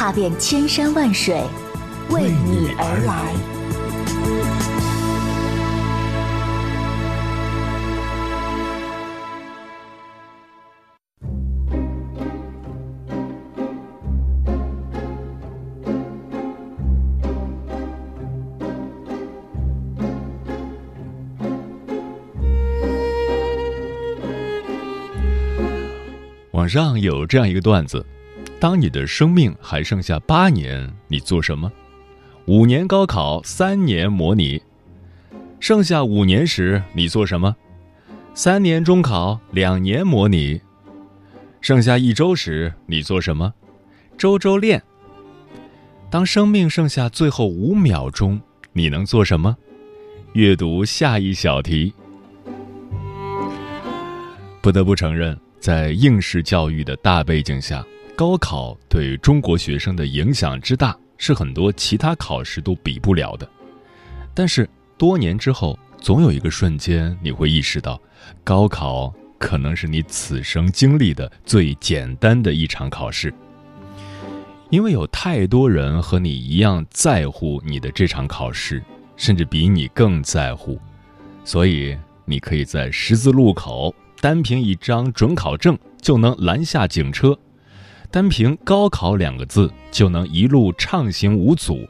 踏遍千山万水，为你而来。网上有这样一个段子：当你的生命还剩下八年，你做什么？五年高考，三年模拟。剩下五年时，你做什么？三年中考，两年模拟。剩下一周时，你做什么？周周练。当生命剩下最后五秒钟，你能做什么？阅读下一小题。不得不承认。在应试教育的大背景下，高考对中国学生的影响之大，是很多其他考试都比不了的。但是多年之后，总有一个瞬间，你会意识到，高考可能是你此生经历的最简单的一场考试，因为有太多人和你一样在乎你的这场考试，甚至比你更在乎，所以你可以在十字路口。单凭一张准考证就能拦下警车，单凭“高考”两个字就能一路畅行无阻。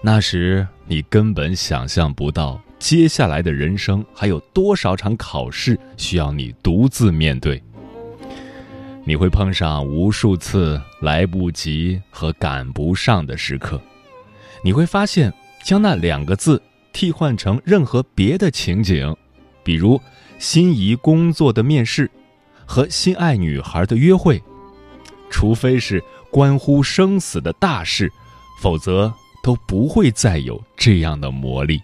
那时你根本想象不到，接下来的人生还有多少场考试需要你独自面对。你会碰上无数次来不及和赶不上的时刻，你会发现，将那两个字替换成任何别的情景，比如。心仪工作的面试，和心爱女孩的约会，除非是关乎生死的大事，否则都不会再有这样的魔力。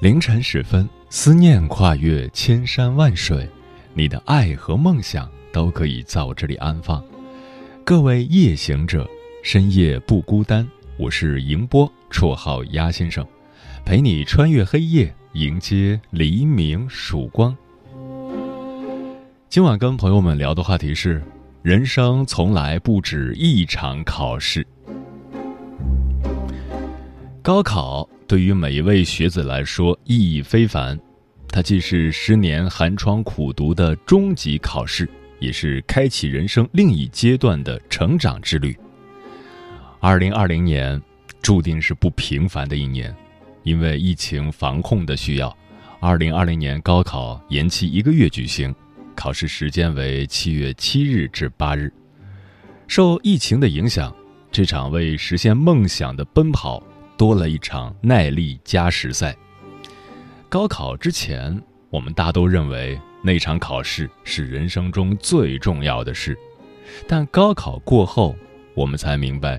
凌晨时分，思念跨越千山万水，你的爱和梦想。都可以在我这里安放。各位夜行者，深夜不孤单。我是迎波，绰号鸭先生，陪你穿越黑夜，迎接黎明曙光。今晚跟朋友们聊的话题是：人生从来不止一场考试。高考对于每一位学子来说意义非凡，它既是十年寒窗苦读的终极考试。也是开启人生另一阶段的成长之旅。二零二零年注定是不平凡的一年，因为疫情防控的需要，二零二零年高考延期一个月举行，考试时间为七月七日至八日。受疫情的影响，这场为实现梦想的奔跑多了一场耐力加时赛。高考之前，我们大都认为。那场考试是人生中最重要的事，但高考过后，我们才明白，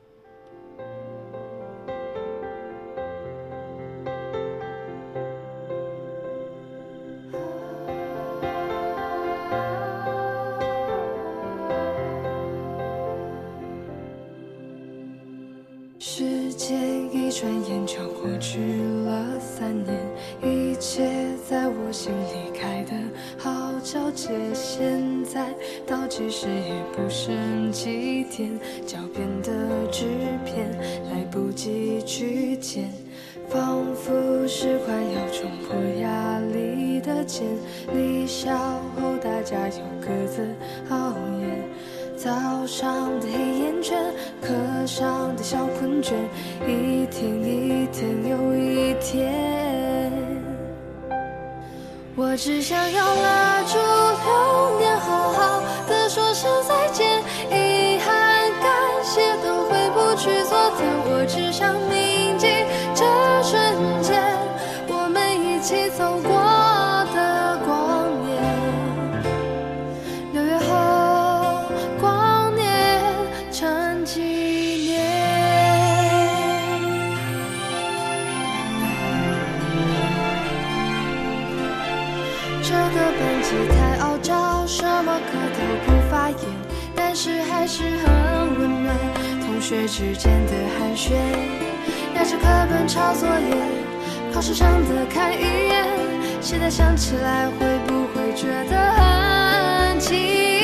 时间一转眼就过去了三年一切在我心里开的好皎洁现在倒计时也不剩几天脚边的纸片来不及去捡仿佛是快要冲破压力的茧离校后大家又各自熬夜早上的黑眼圈，课上的小困倦，一天一天又一天。我只想要拉住流年，好好的说声再见，遗憾、感谢都回不去昨天。我只想铭记这瞬间，我们一起走过。学之间的寒暄，压着课本抄作业，考试上的看一眼，现在想起来会不会觉得很亲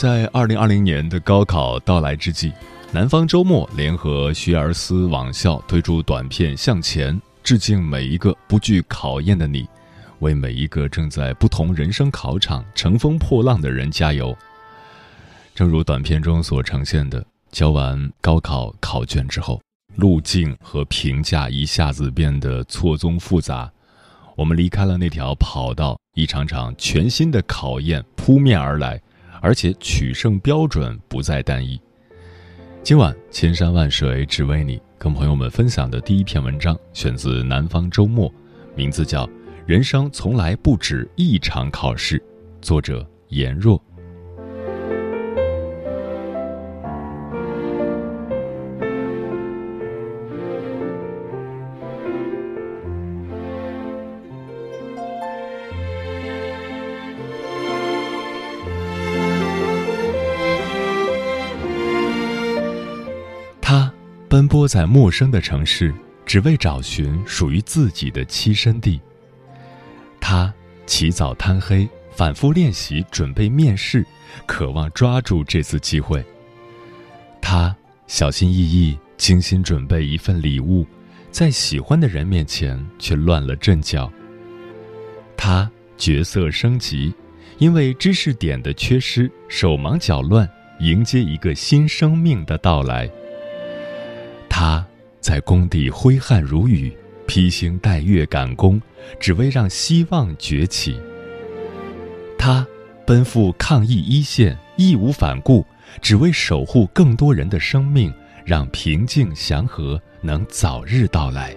在二零二零年的高考到来之际，南方周末联合学而思网校推出短片《向前》，致敬每一个不惧考验的你，为每一个正在不同人生考场乘风破浪的人加油。正如短片中所呈现的，交完高考考卷之后，路径和评价一下子变得错综复杂，我们离开了那条跑道，一场场全新的考验扑面而来。而且取胜标准不再单一。今晚千山万水只为你，跟朋友们分享的第一篇文章选自《南方周末》，名字叫《人生从来不止一场考试》，作者颜若。奔波在陌生的城市，只为找寻属于自己的栖身地。他起早贪黑，反复练习，准备面试，渴望抓住这次机会。他小心翼翼，精心准备一份礼物，在喜欢的人面前却乱了阵脚。他角色升级，因为知识点的缺失，手忙脚乱，迎接一个新生命的到来。他在工地挥汗如雨，披星戴月赶工，只为让希望崛起。他奔赴抗疫一线，义无反顾，只为守护更多人的生命，让平静祥和能早日到来。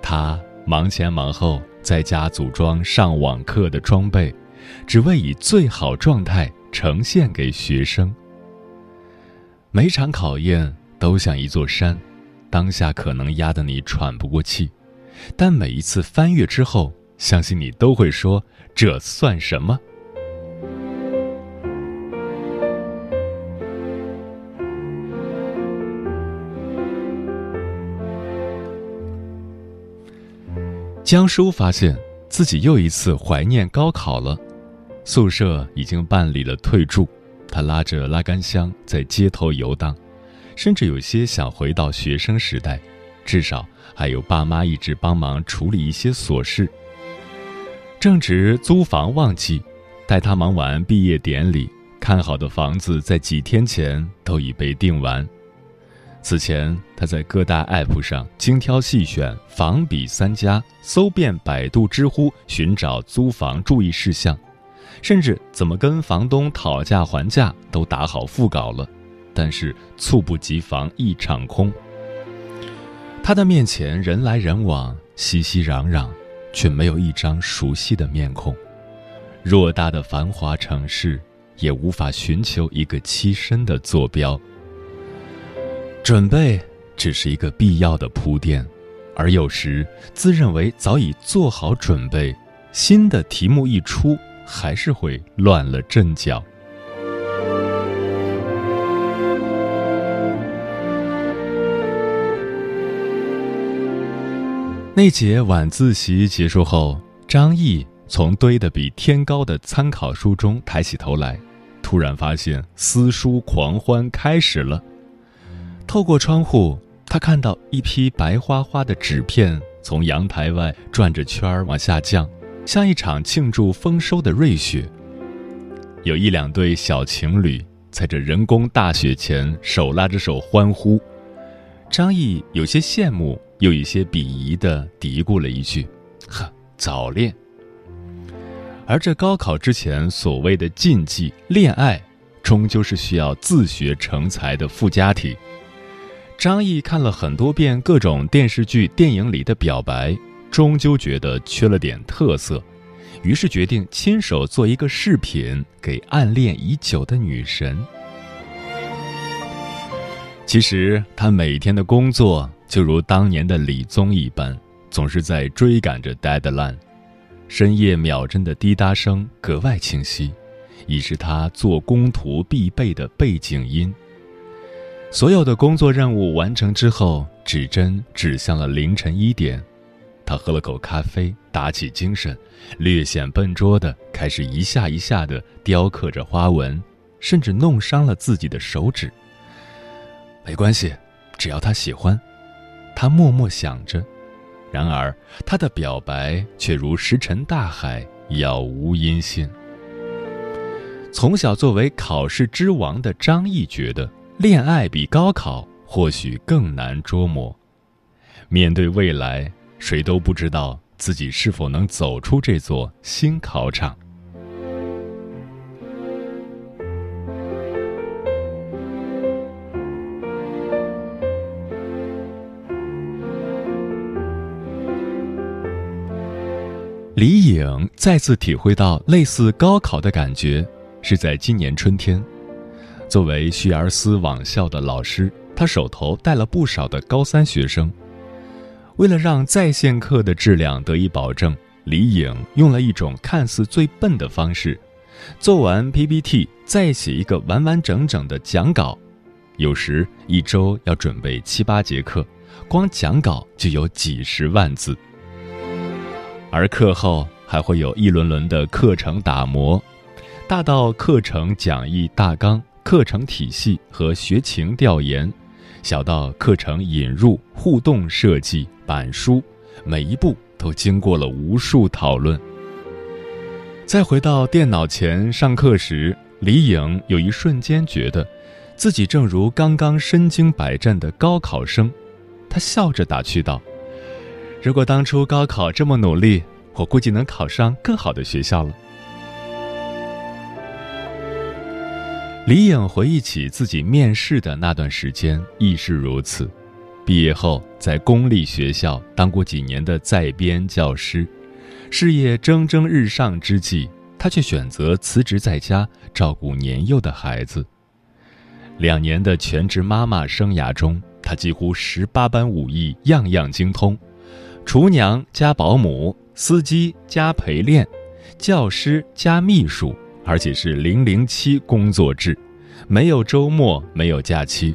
他忙前忙后，在家组装上网课的装备，只为以最好状态呈现给学生。每场考验。都像一座山，当下可能压得你喘不过气，但每一次翻越之后，相信你都会说：“这算什么？”江叔发现自己又一次怀念高考了，宿舍已经办理了退住，他拉着拉杆箱在街头游荡，甚至有些想回到学生时代，至少还有爸妈一直帮忙处理一些琐事。正值租房旺季，待他忙完毕业典礼，看好的房子在几天前都已被订完。此前，他在各大 App 上精挑细选房比三家，搜遍百度、知乎寻找租房注意事项，甚至怎么跟房东讨价还价都打好腹稿了。但是猝不及防一场空。他的面前人来人往，熙熙攘攘，却没有一张熟悉的面孔。偌大的繁华城市，也无法寻求一个栖身的坐标。准备只是一个必要的铺垫，而有时自认为早已做好准备，新的题目一出，还是会乱了阵脚。那节晚自习结束后，张毅从堆得比天高的参考书中抬起头来，突然发现撕书狂欢开始了。透过窗户，他看到一批白花花的纸片从阳台外转着圈儿往下降，像一场庆祝丰收的瑞雪。有一两对小情侣在这人工大雪前手拉着手欢呼。张毅有些羡慕，又一些鄙夷的嘀咕了一句：“呵，早恋。”而这高考之前所谓的禁忌恋爱，终究是需要自学成才的附加题。张毅看了很多遍各种电视剧、电影里的表白，终究觉得缺了点特色，于是决定亲手做一个视频给暗恋已久的女神。其实他每天的工作就如当年的李宗一般，总是在追赶着 deadline，深夜秒针的滴答声格外清晰，已是他做工图必备的背景音。所有的工作任务完成之后，指针指向了凌晨一点。他喝了口咖啡，打起精神，略显笨拙的开始一下一下的雕刻着花纹，甚至弄伤了自己的手指。没关系，只要他喜欢，他默默想着。然而，他的表白却如石沉大海，杳无音信。从小作为考试之王的张毅觉得。恋爱比高考或许更难捉摸。面对未来，谁都不知道自己是否能走出这座新考场。李颖再次体会到类似高考的感觉，是在今年春天。作为学而思网校的老师，他手头带了不少的高三学生。为了让在线课的质量得以保证，李颖用了一种看似最笨的方式：做完 PPT 再写一个完完整整的讲稿。有时一周要准备七八节课，光讲稿就有几十万字。而课后还会有一轮轮的课程打磨，大到课程讲义大纲。课程体系和学情调研，小到课程引入、互动设计、板书，每一步都经过了无数讨论。再回到电脑前上课时，李颖有一瞬间觉得，自己正如刚刚身经百战的高考生。他笑着打趣道：“如果当初高考这么努力，我估计能考上更好的学校了。”李颖回忆起自己面试的那段时间，亦是如此。毕业后，在公立学校当过几年的在编教师，事业蒸蒸日上之际，他却选择辞职在家照顾年幼的孩子。两年的全职妈妈生涯中，她几乎十八般武艺样样精通，厨娘加保姆，司机加陪练，教师加秘书，而且是零零七工作制，没有周末，没有假期。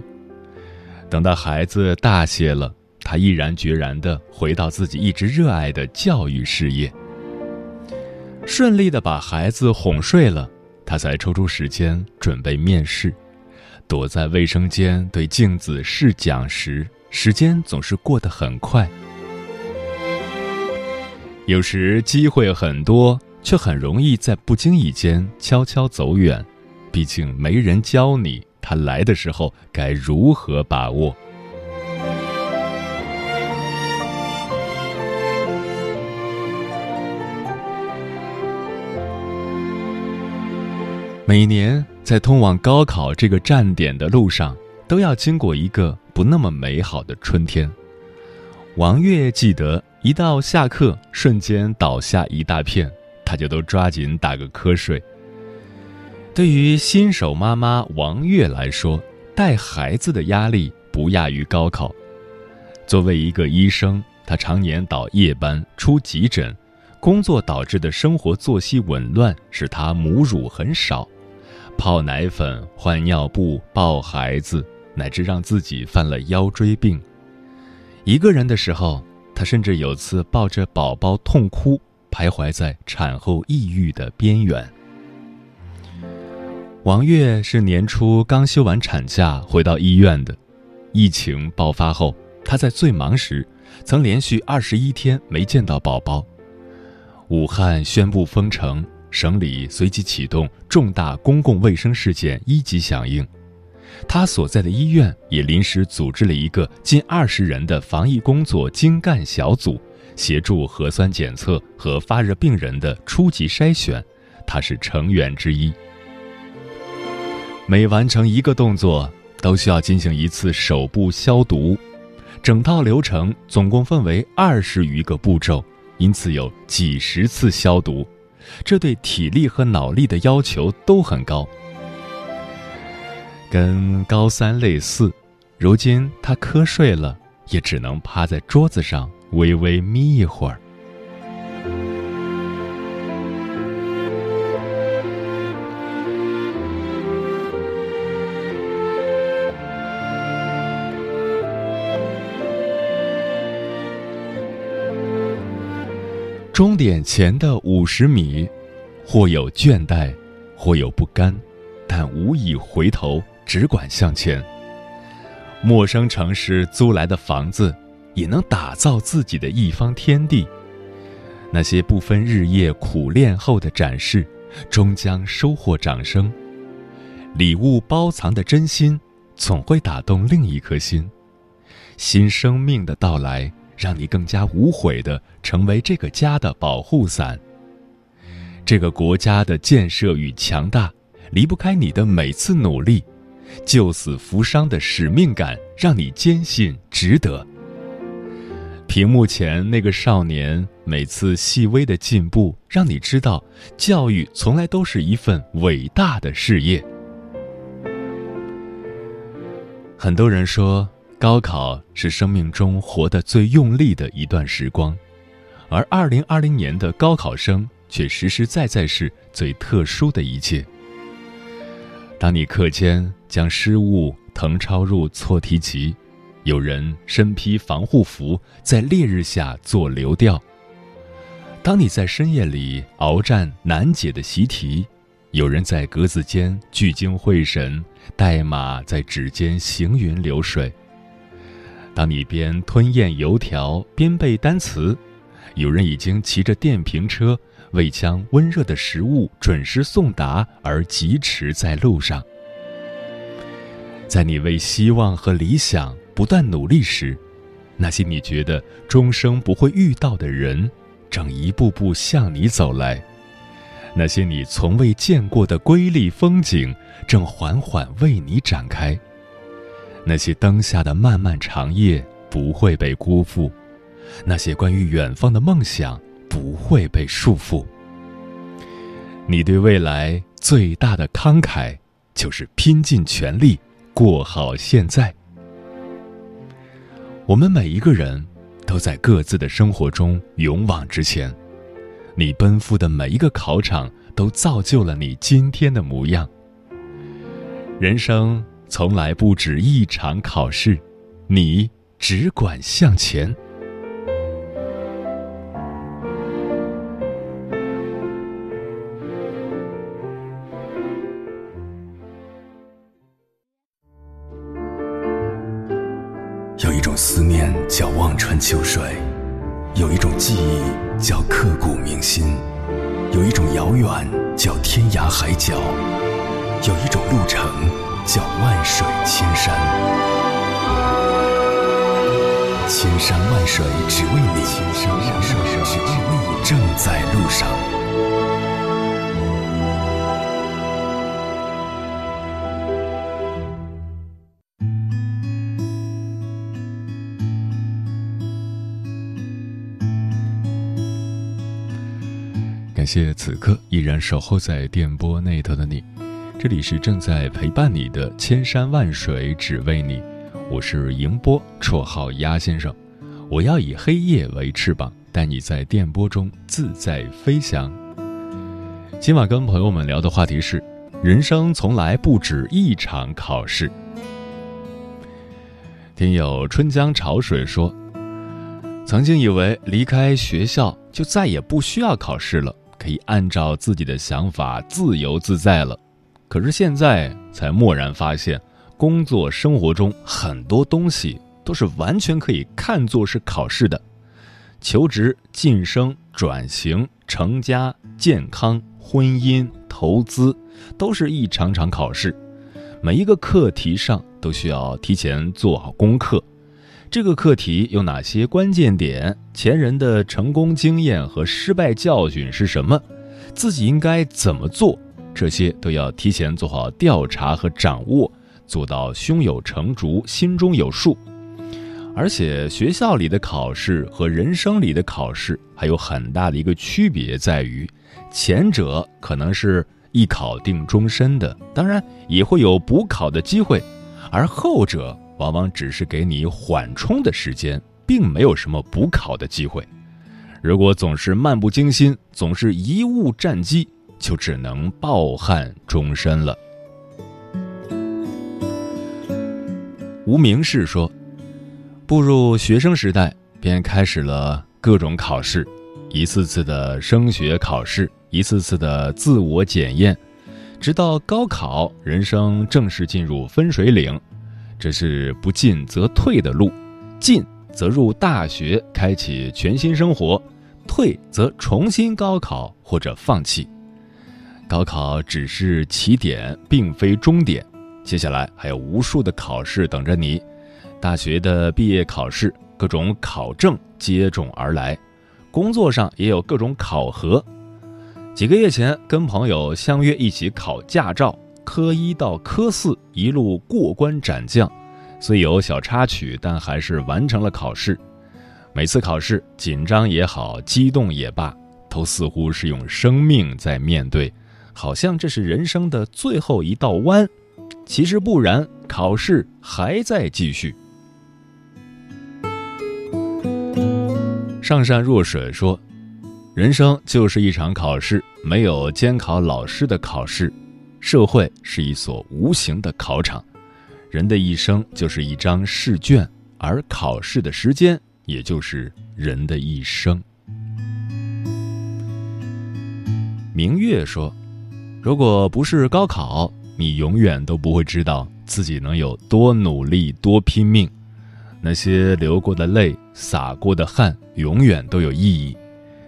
等到孩子大些了，他毅然决然地回到自己一直热爱的教育事业。顺利地把孩子哄睡了，他才抽出时间准备面试。躲在卫生间对镜子试讲时，时间总是过得很快。有时机会很多，却很容易在不经意间悄悄走远。毕竟没人教你，他来的时候该如何把握。每年在通往高考这个站点的路上，都要经过一个不那么美好的春天。王月记得。一到下课，瞬间倒下一大片，他就都抓紧打个瞌睡。对于新手妈妈王月来说，带孩子的压力不亚于高考。作为一个医生，他常年倒夜班出急诊，工作导致的生活作息紊乱使他母乳很少，泡奶粉、换尿布、抱孩子，乃至让自己犯了腰椎病。一个人的时候。他甚至有次抱着宝宝痛哭，徘徊在产后抑郁的边缘。王月是年初刚休完产假回到医院的，疫情爆发后，她在最忙时，曾连续二十一天没见到宝宝。武汉宣布封城，省里随即启动重大公共卫生事件一级响应。他所在的医院也临时组织了一个近二十人的防疫工作精干小组，协助核酸检测和发热病人的初级筛选，他是成员之一。每完成一个动作，都需要进行一次手部消毒，整套流程总共分为二十余个步骤，因此有几十次消毒，这对体力和脑力的要求都很高。跟高三类似，如今他瞌睡了，也只能趴在桌子上微微眯一会儿。终点前的五十米，或有倦怠，或有不甘，但无以回头。只管向前。陌生城市租来的房子，也能打造自己的一方天地。那些不分日夜苦练后的展示，终将收获掌声。礼物包藏的真心，总会打动另一颗心。新生命的到来，让你更加无悔的成为这个家的保护伞。这个国家的建设与强大，离不开你的每次努力。救死扶伤的使命感，让你坚信值得。屏幕前那个少年，每次细微的进步，让你知道，教育从来都是一份伟大的事业。很多人说，高考是生命中活得最用力的一段时光，而二零二零年的高考生，却实实在在是最特殊的一届。当你课间将失误誊抄入错题集，有人身披防护服在烈日下做流调；当你在深夜里鏖战难解的习题，有人在格子间聚精会神，代码在指尖行云流水；当你边吞咽油条边背单词，有人已经骑着电瓶车。为将温热的食物准时送达而疾驰在路上，在你为希望和理想不断努力时，那些你觉得终生不会遇到的人，正一步步向你走来；那些你从未见过的瑰丽风景，正缓缓为你展开；那些灯下的漫漫长夜不会被辜负；那些关于远方的梦想。不会被束缚。你对未来最大的慷慨，就是拼尽全力过好现在。我们每一个人都在各自的生活中勇往直前。你奔赴的每一个考场，都造就了你今天的模样。人生从来不止一场考试，你只管向前。海角，有一种路程叫万水千山。千山万水只为你，千山万水只为你，正在路上。谢此刻依然守候在电波那头的你，这里是正在陪伴你的千山万水只为你，我是迎波，绰号鸭先生。我要以黑夜为翅膀，带你在电波中自在飞翔。今晚跟朋友们聊的话题是：人生从来不止一场考试。听友春江潮水说，曾经以为离开学校就再也不需要考试了。可以按照自己的想法自由自在了，可是现在才蓦然发现，工作生活中很多东西都是完全可以看作是考试的。求职、晋升、转型、成家、健康、婚姻、投资，都是一场场考试。每一个课题上都需要提前做好功课。这个课题有哪些关键点？前人的成功经验和失败教训是什么？自己应该怎么做？这些都要提前做好调查和掌握，做到胸有成竹、心中有数。而且，学校里的考试和人生里的考试还有很大的一个区别，在于前者可能是一考定终身的，当然也会有补考的机会，而后者。往往只是给你缓冲的时间，并没有什么补考的机会。如果总是漫不经心，总是贻误战机，就只能抱憾终身了。无名氏说：“步入学生时代，便开始了各种考试，一次次的升学考试，一次次的自我检验，直到高考，人生正式进入分水岭。”这是不进则退的路，进则入大学，开启全新生活；退则重新高考或者放弃。高考只是起点，并非终点，接下来还有无数的考试等着你。大学的毕业考试，各种考证接踵而来，工作上也有各种考核。几个月前，跟朋友相约一起考驾照。科一到科四一路过关斩将，虽有小插曲，但还是完成了考试。每次考试紧张也好，激动也罢，都似乎是用生命在面对，好像这是人生的最后一道弯。其实不然，考试还在继续。上善若水说：“人生就是一场考试，没有监考老师的考试。”社会是一所无形的考场，人的一生就是一张试卷，而考试的时间也就是人的一生。明月说：“如果不是高考，你永远都不会知道自己能有多努力、多拼命。那些流过的泪、洒过的汗，永远都有意义。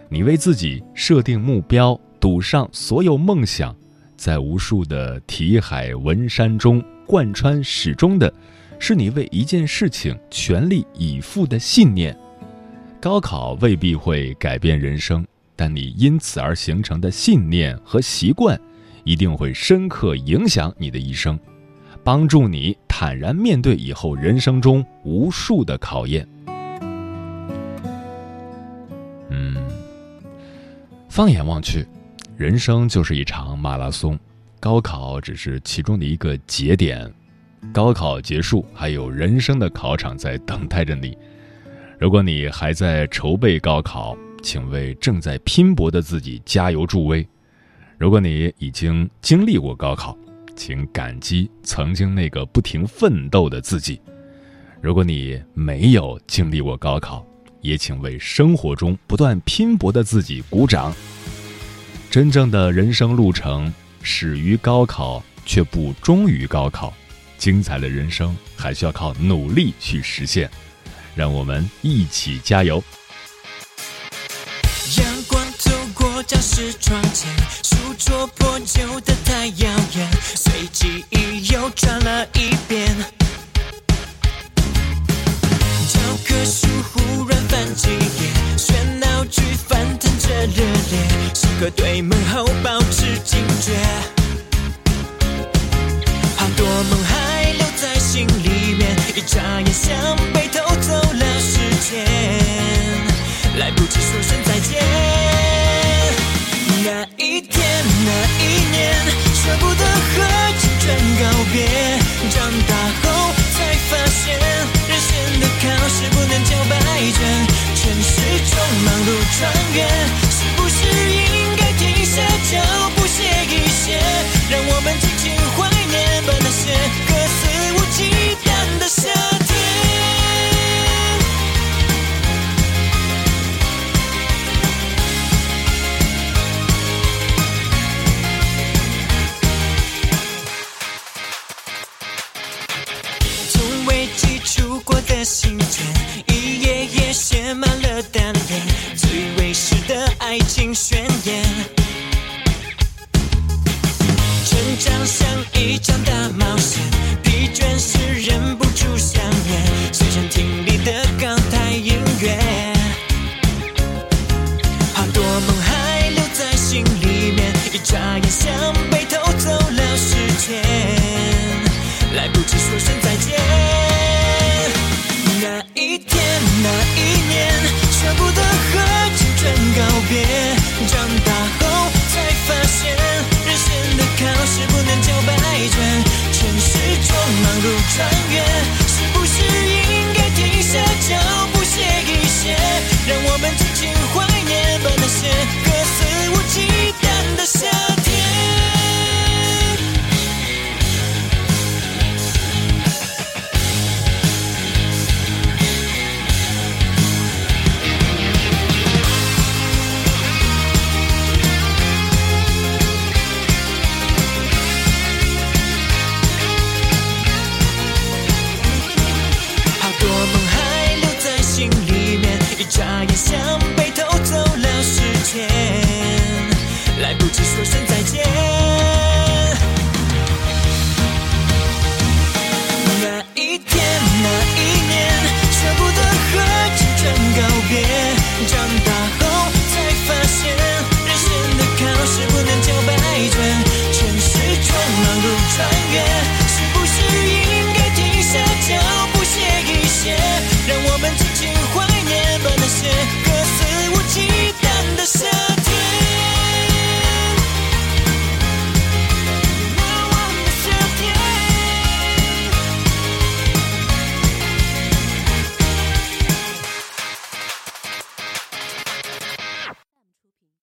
你为自己设定目标，赌上所有梦想。”在无数的题海文山中，贯穿始终的，是你为一件事情全力以赴的信念。高考未必会改变人生，但你因此而形成的信念和习惯，一定会深刻影响你的一生，帮助你坦然面对以后人生中无数的考验。嗯，放眼望去。人生就是一场马拉松，高考只是其中的一个节点。高考结束，还有人生的考场在等待着你。如果你还在筹备高考，请为正在拼搏的自己加油助威；如果你已经经历过高考，请感激曾经那个不停奋斗的自己；如果你没有经历过高考，也请为生活中不断拼搏的自己鼓掌。真正的人生路程始于高考，却不终于高考。精彩的人生还需要靠努力去实现。让我们一起加油！阳光透过教室窗前，书桌破旧的太耀眼，随记忆又转了一遍。教科书忽然翻几页，热烈，时刻对门后保持警觉。好多梦。